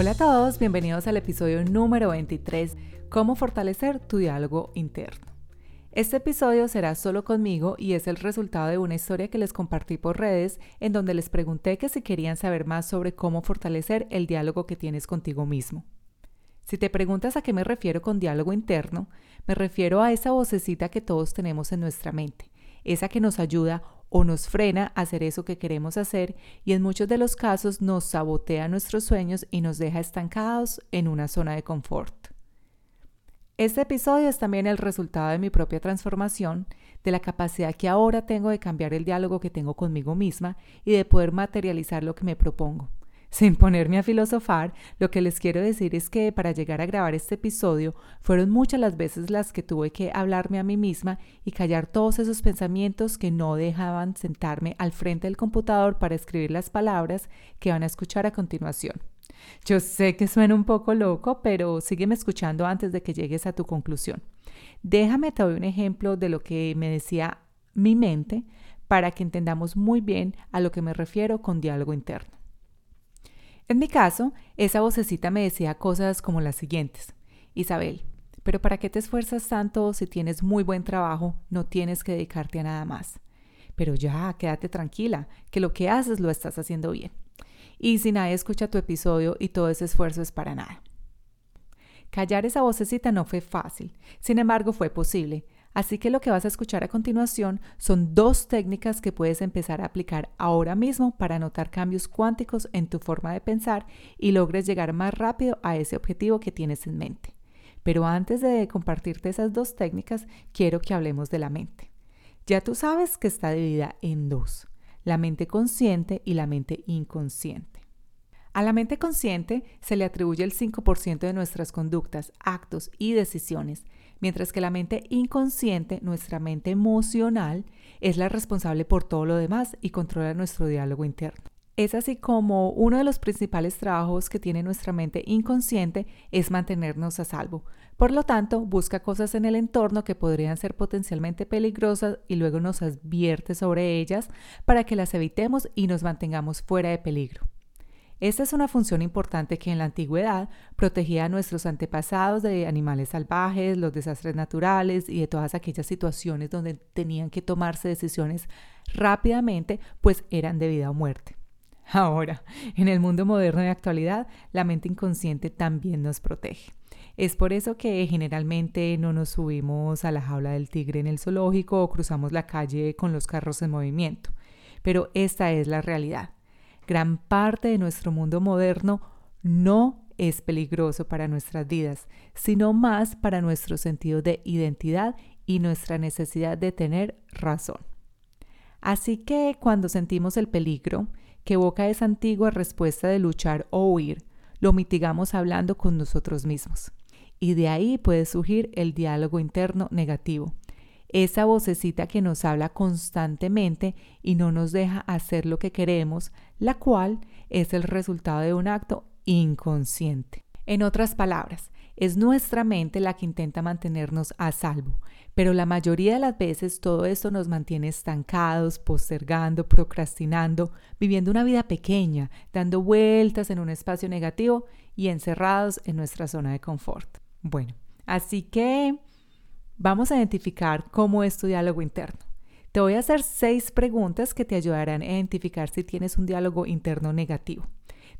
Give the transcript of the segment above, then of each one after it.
Hola a todos, bienvenidos al episodio número 23 Cómo fortalecer tu diálogo interno. Este episodio será solo conmigo y es el resultado de una historia que les compartí por redes en donde les pregunté que si querían saber más sobre cómo fortalecer el diálogo que tienes contigo mismo. Si te preguntas a qué me refiero con diálogo interno, me refiero a esa vocecita que todos tenemos en nuestra mente, esa que nos ayuda o nos frena a hacer eso que queremos hacer y en muchos de los casos nos sabotea nuestros sueños y nos deja estancados en una zona de confort. Este episodio es también el resultado de mi propia transformación, de la capacidad que ahora tengo de cambiar el diálogo que tengo conmigo misma y de poder materializar lo que me propongo. Sin ponerme a filosofar, lo que les quiero decir es que para llegar a grabar este episodio fueron muchas las veces las que tuve que hablarme a mí misma y callar todos esos pensamientos que no dejaban sentarme al frente del computador para escribir las palabras que van a escuchar a continuación. Yo sé que suena un poco loco, pero sígueme escuchando antes de que llegues a tu conclusión. Déjame te doy un ejemplo de lo que me decía mi mente para que entendamos muy bien a lo que me refiero con diálogo interno. En mi caso, esa vocecita me decía cosas como las siguientes. Isabel, pero ¿para qué te esfuerzas tanto si tienes muy buen trabajo? No tienes que dedicarte a nada más. Pero ya, quédate tranquila, que lo que haces lo estás haciendo bien y si nadie escucha tu episodio y todo ese esfuerzo es para nada. Callar esa vocecita no fue fácil, sin embargo fue posible, así que lo que vas a escuchar a continuación son dos técnicas que puedes empezar a aplicar ahora mismo para notar cambios cuánticos en tu forma de pensar y logres llegar más rápido a ese objetivo que tienes en mente. Pero antes de compartirte esas dos técnicas, quiero que hablemos de la mente. Ya tú sabes que está dividida en dos la mente consciente y la mente inconsciente. A la mente consciente se le atribuye el 5% de nuestras conductas, actos y decisiones, mientras que la mente inconsciente, nuestra mente emocional, es la responsable por todo lo demás y controla nuestro diálogo interno. Es así como uno de los principales trabajos que tiene nuestra mente inconsciente es mantenernos a salvo. Por lo tanto, busca cosas en el entorno que podrían ser potencialmente peligrosas y luego nos advierte sobre ellas para que las evitemos y nos mantengamos fuera de peligro. Esta es una función importante que en la antigüedad protegía a nuestros antepasados de animales salvajes, los desastres naturales y de todas aquellas situaciones donde tenían que tomarse decisiones rápidamente, pues eran de vida o muerte. Ahora, en el mundo moderno de actualidad, la mente inconsciente también nos protege. Es por eso que generalmente no nos subimos a la jaula del tigre en el zoológico o cruzamos la calle con los carros en movimiento. Pero esta es la realidad. Gran parte de nuestro mundo moderno no es peligroso para nuestras vidas, sino más para nuestro sentido de identidad y nuestra necesidad de tener razón. Así que cuando sentimos el peligro, que evoca esa antigua respuesta de luchar o huir, lo mitigamos hablando con nosotros mismos. Y de ahí puede surgir el diálogo interno negativo, esa vocecita que nos habla constantemente y no nos deja hacer lo que queremos, la cual es el resultado de un acto inconsciente. En otras palabras, es nuestra mente la que intenta mantenernos a salvo, pero la mayoría de las veces todo esto nos mantiene estancados, postergando, procrastinando, viviendo una vida pequeña, dando vueltas en un espacio negativo y encerrados en nuestra zona de confort. Bueno, así que vamos a identificar cómo es tu diálogo interno. Te voy a hacer seis preguntas que te ayudarán a identificar si tienes un diálogo interno negativo.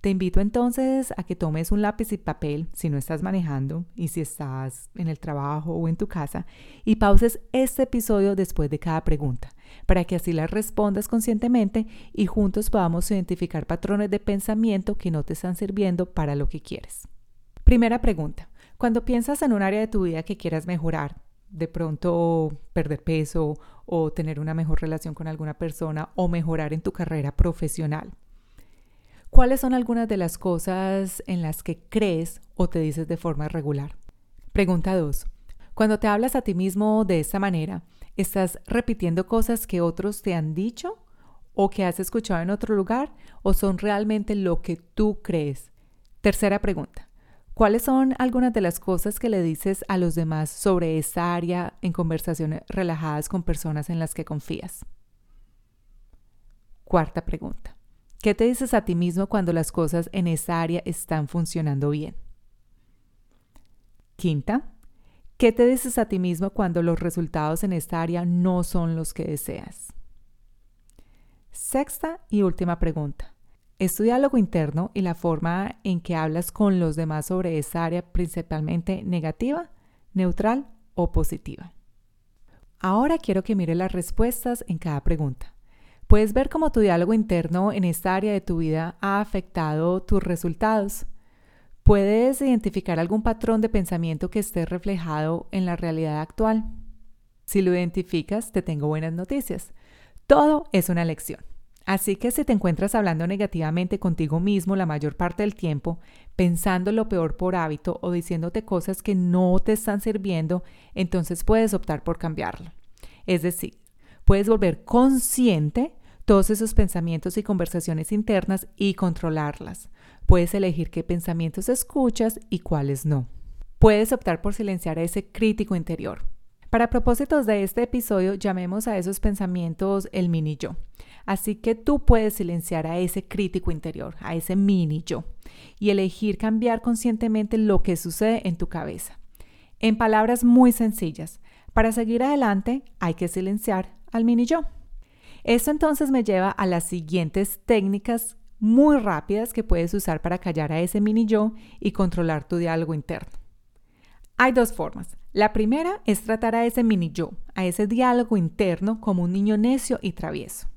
Te invito entonces a que tomes un lápiz y papel si no estás manejando y si estás en el trabajo o en tu casa y pauses este episodio después de cada pregunta para que así las respondas conscientemente y juntos podamos identificar patrones de pensamiento que no te están sirviendo para lo que quieres. Primera pregunta. Cuando piensas en un área de tu vida que quieras mejorar, de pronto perder peso o tener una mejor relación con alguna persona o mejorar en tu carrera profesional, ¿cuáles son algunas de las cosas en las que crees o te dices de forma regular? Pregunta 2. Cuando te hablas a ti mismo de esta manera, ¿estás repitiendo cosas que otros te han dicho o que has escuchado en otro lugar o son realmente lo que tú crees? Tercera pregunta. ¿Cuáles son algunas de las cosas que le dices a los demás sobre esa área en conversaciones relajadas con personas en las que confías? Cuarta pregunta. ¿Qué te dices a ti mismo cuando las cosas en esa área están funcionando bien? Quinta. ¿Qué te dices a ti mismo cuando los resultados en esta área no son los que deseas? Sexta y última pregunta. Es tu diálogo interno y la forma en que hablas con los demás sobre esa área principalmente negativa, neutral o positiva. Ahora quiero que mires las respuestas en cada pregunta. Puedes ver cómo tu diálogo interno en esta área de tu vida ha afectado tus resultados. Puedes identificar algún patrón de pensamiento que esté reflejado en la realidad actual. Si lo identificas, te tengo buenas noticias. Todo es una lección. Así que si te encuentras hablando negativamente contigo mismo la mayor parte del tiempo, pensando lo peor por hábito o diciéndote cosas que no te están sirviendo, entonces puedes optar por cambiarlo. Es decir, puedes volver consciente todos esos pensamientos y conversaciones internas y controlarlas. Puedes elegir qué pensamientos escuchas y cuáles no. Puedes optar por silenciar a ese crítico interior. Para propósitos de este episodio, llamemos a esos pensamientos el mini yo. Así que tú puedes silenciar a ese crítico interior, a ese mini yo, y elegir cambiar conscientemente lo que sucede en tu cabeza. En palabras muy sencillas, para seguir adelante hay que silenciar al mini yo. Esto entonces me lleva a las siguientes técnicas muy rápidas que puedes usar para callar a ese mini yo y controlar tu diálogo interno. Hay dos formas. La primera es tratar a ese mini yo, a ese diálogo interno como un niño necio y travieso.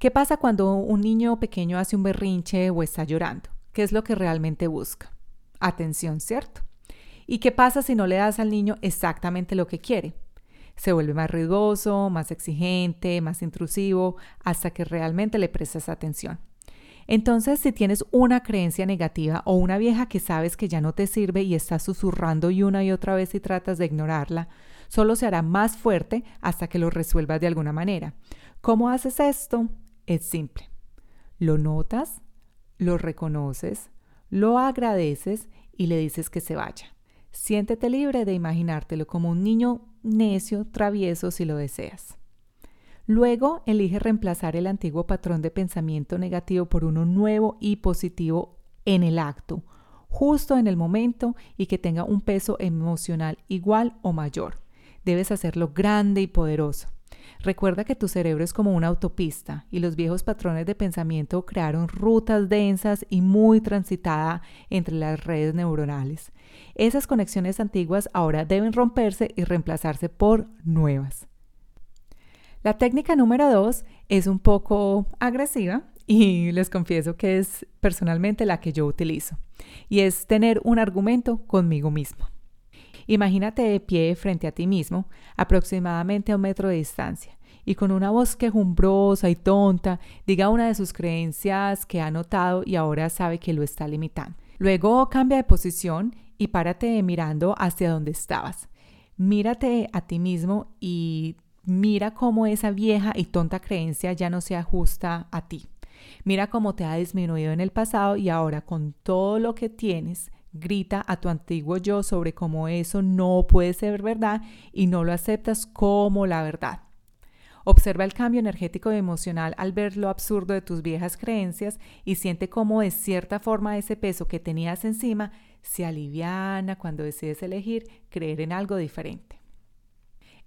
¿Qué pasa cuando un niño pequeño hace un berrinche o está llorando? ¿Qué es lo que realmente busca? Atención, ¿cierto? ¿Y qué pasa si no le das al niño exactamente lo que quiere? Se vuelve más ruidoso, más exigente, más intrusivo, hasta que realmente le prestas atención. Entonces, si tienes una creencia negativa o una vieja que sabes que ya no te sirve y estás susurrando y una y otra vez y tratas de ignorarla, solo se hará más fuerte hasta que lo resuelvas de alguna manera. ¿Cómo haces esto? Es simple. Lo notas, lo reconoces, lo agradeces y le dices que se vaya. Siéntete libre de imaginártelo como un niño necio, travieso si lo deseas. Luego elige reemplazar el antiguo patrón de pensamiento negativo por uno nuevo y positivo en el acto, justo en el momento y que tenga un peso emocional igual o mayor. Debes hacerlo grande y poderoso. Recuerda que tu cerebro es como una autopista y los viejos patrones de pensamiento crearon rutas densas y muy transitadas entre las redes neuronales. Esas conexiones antiguas ahora deben romperse y reemplazarse por nuevas. La técnica número dos es un poco agresiva y les confieso que es personalmente la que yo utilizo y es tener un argumento conmigo mismo. Imagínate de pie frente a ti mismo, aproximadamente a un metro de distancia, y con una voz quejumbrosa y tonta, diga una de sus creencias que ha notado y ahora sabe que lo está limitando. Luego cambia de posición y párate mirando hacia donde estabas. Mírate a ti mismo y mira cómo esa vieja y tonta creencia ya no se ajusta a ti. Mira cómo te ha disminuido en el pasado y ahora con todo lo que tienes, grita a tu antiguo yo sobre cómo eso no puede ser verdad y no lo aceptas como la verdad. Observa el cambio energético y emocional al ver lo absurdo de tus viejas creencias y siente cómo de cierta forma ese peso que tenías encima se aliviana cuando decides elegir creer en algo diferente.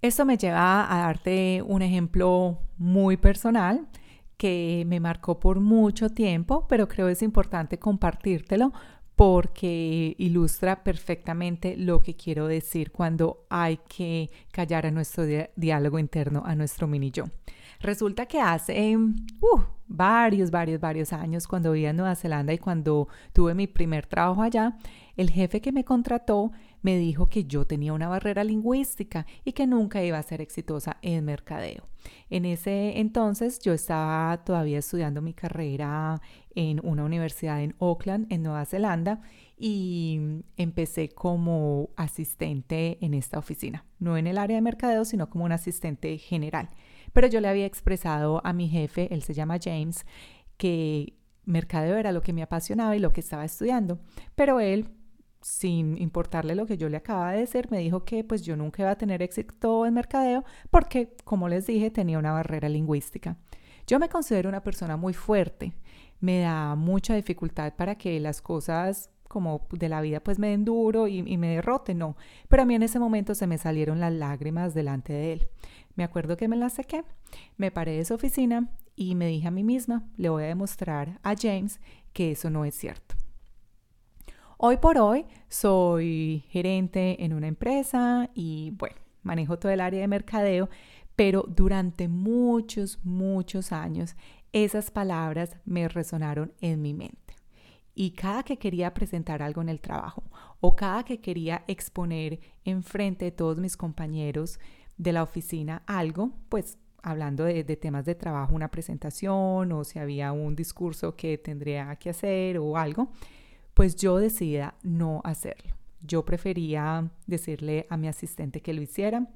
Esto me lleva a darte un ejemplo muy personal que me marcó por mucho tiempo, pero creo es importante compartírtelo porque ilustra perfectamente lo que quiero decir cuando hay que callar a nuestro diálogo interno, a nuestro mini yo. Resulta que hace uh, varios, varios, varios años, cuando vivía en Nueva Zelanda y cuando tuve mi primer trabajo allá, el jefe que me contrató me dijo que yo tenía una barrera lingüística y que nunca iba a ser exitosa en mercadeo. En ese entonces yo estaba todavía estudiando mi carrera en una universidad en Auckland, en Nueva Zelanda, y empecé como asistente en esta oficina, no en el área de mercadeo, sino como un asistente general. Pero yo le había expresado a mi jefe, él se llama James, que mercadeo era lo que me apasionaba y lo que estaba estudiando, pero él sin importarle lo que yo le acababa de decir, me dijo que pues yo nunca iba a tener éxito en mercadeo porque, como les dije, tenía una barrera lingüística. Yo me considero una persona muy fuerte, me da mucha dificultad para que las cosas como de la vida pues me den duro y, me derroten, no. Pero a mí en ese momento se me salieron las lágrimas delante de él. Me acuerdo que me las saqué, me paré de su oficina y me dije a mí misma, le voy a demostrar a James que eso no es cierto. Hoy por hoy soy gerente en una empresa y bueno, manejo todo el área de mercadeo, pero durante muchos, muchos años esas palabras me resonaron en mi mente. Y cada que quería presentar algo en el trabajo o cada que quería exponer enfrente de todos mis compañeros de la oficina algo, pues hablando de, temas de trabajo, una presentación o si había un discurso que tendría que hacer o algo, pues yo decidía no hacerlo. Yo prefería decirle a mi asistente que lo hiciera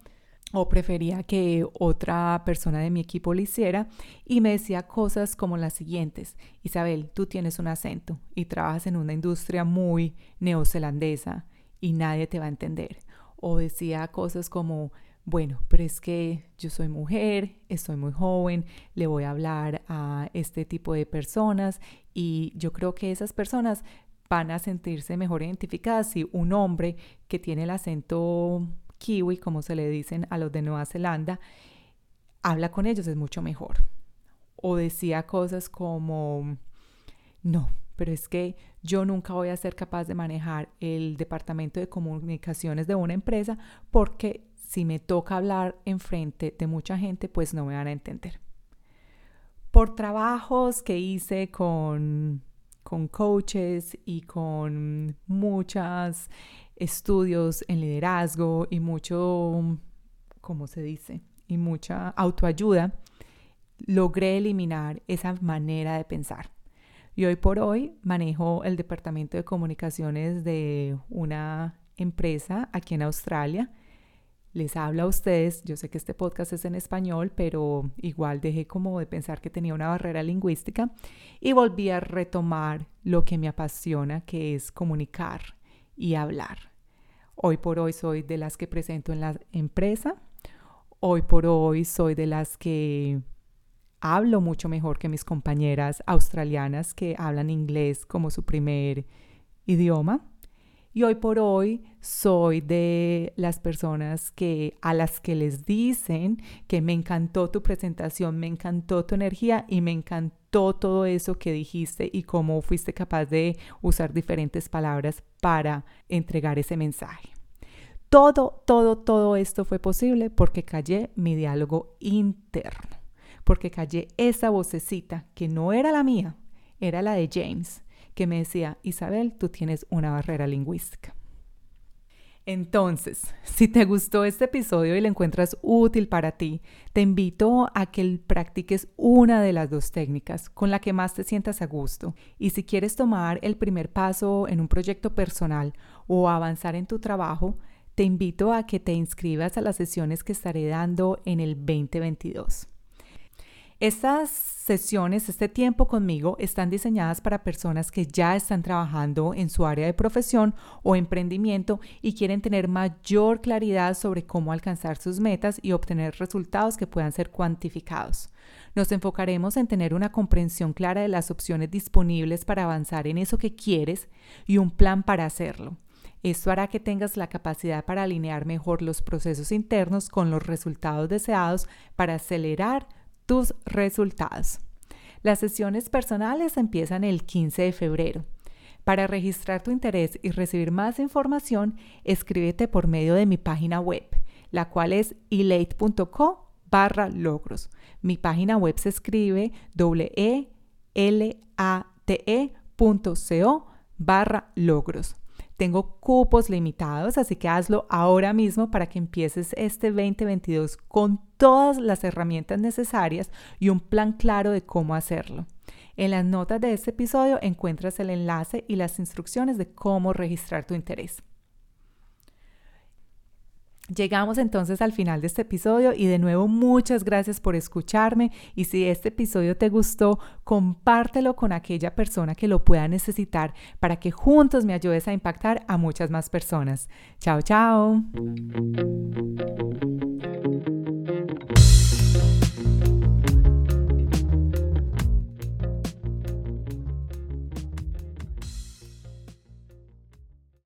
o prefería que otra persona de mi equipo lo hiciera y me decía cosas como las siguientes. Isabel, tú tienes un acento y trabajas en una industria muy neozelandesa y nadie te va a entender. O decía cosas como, bueno, pero es que yo soy mujer, estoy muy joven, le voy a hablar a este tipo de personas y yo creo que esas personas van a sentirse mejor identificadas si un hombre que tiene el acento kiwi, como se le dicen a los de Nueva Zelanda, habla con ellos es mucho mejor. O decía cosas como, no, pero es que yo nunca voy a ser capaz de manejar el departamento de comunicaciones de una empresa porque si me toca hablar enfrente de mucha gente, pues no me van a entender. Por trabajos que hice con con coaches y con muchos estudios en liderazgo y mucho, ¿cómo se dice? Y mucha autoayuda, logré eliminar esa manera de pensar. Y hoy por hoy manejo el departamento de comunicaciones de una empresa aquí en Australia les habla a ustedes. Yo sé que este podcast es en español, pero igual dejé como de pensar que tenía una barrera lingüística y volví a retomar lo que me apasiona, que es comunicar y hablar. Hoy por hoy soy de las que presento en la empresa. Hoy por hoy soy de las que hablo mucho mejor que mis compañeras australianas que hablan inglés como su primer idioma. Y hoy por hoy soy de las personas que a las que les dicen que me encantó tu presentación, me encantó tu energía y me encantó todo eso que dijiste y cómo fuiste capaz de usar diferentes palabras para entregar ese mensaje. Todo, todo, todo esto fue posible porque callé mi diálogo interno, porque callé esa vocecita que no era la mía, era la de James que me decía, Isabel, tú tienes una barrera lingüística. Entonces, si te gustó este episodio y lo encuentras útil para ti, te invito a que practiques una de las dos técnicas con la que más te sientas a gusto. Y si quieres tomar el primer paso en un proyecto personal o avanzar en tu trabajo, te invito a que te inscribas a las sesiones que estaré dando en el 2022. Estas sesiones, este tiempo conmigo, están diseñadas para personas que ya están trabajando en su área de profesión o emprendimiento y quieren tener mayor claridad sobre cómo alcanzar sus metas y obtener resultados que puedan ser cuantificados. Nos enfocaremos en tener una comprensión clara de las opciones disponibles para avanzar en eso que quieres y un plan para hacerlo. Esto hará que tengas la capacidad para alinear mejor los procesos internos con los resultados deseados para acelerar tus resultados. Las sesiones personales empiezan el 15 de febrero. Para registrar tu interés y recibir más información, escríbete por medio de mi página web, la cual es elate.co barra logros. Mi página web se escribe e l a t -E barra logros. Tengo cupos limitados, así que hazlo ahora mismo para que empieces este 2022 con todas las herramientas necesarias y un plan claro de cómo hacerlo. En las notas de este episodio encuentras el enlace y las instrucciones de cómo registrar tu interés. Llegamos entonces al final de este episodio y de nuevo muchas gracias por escucharme y si este episodio te gustó, compártelo con aquella persona que lo pueda necesitar para que juntos me ayudes a impactar a muchas más personas. Chao, chao.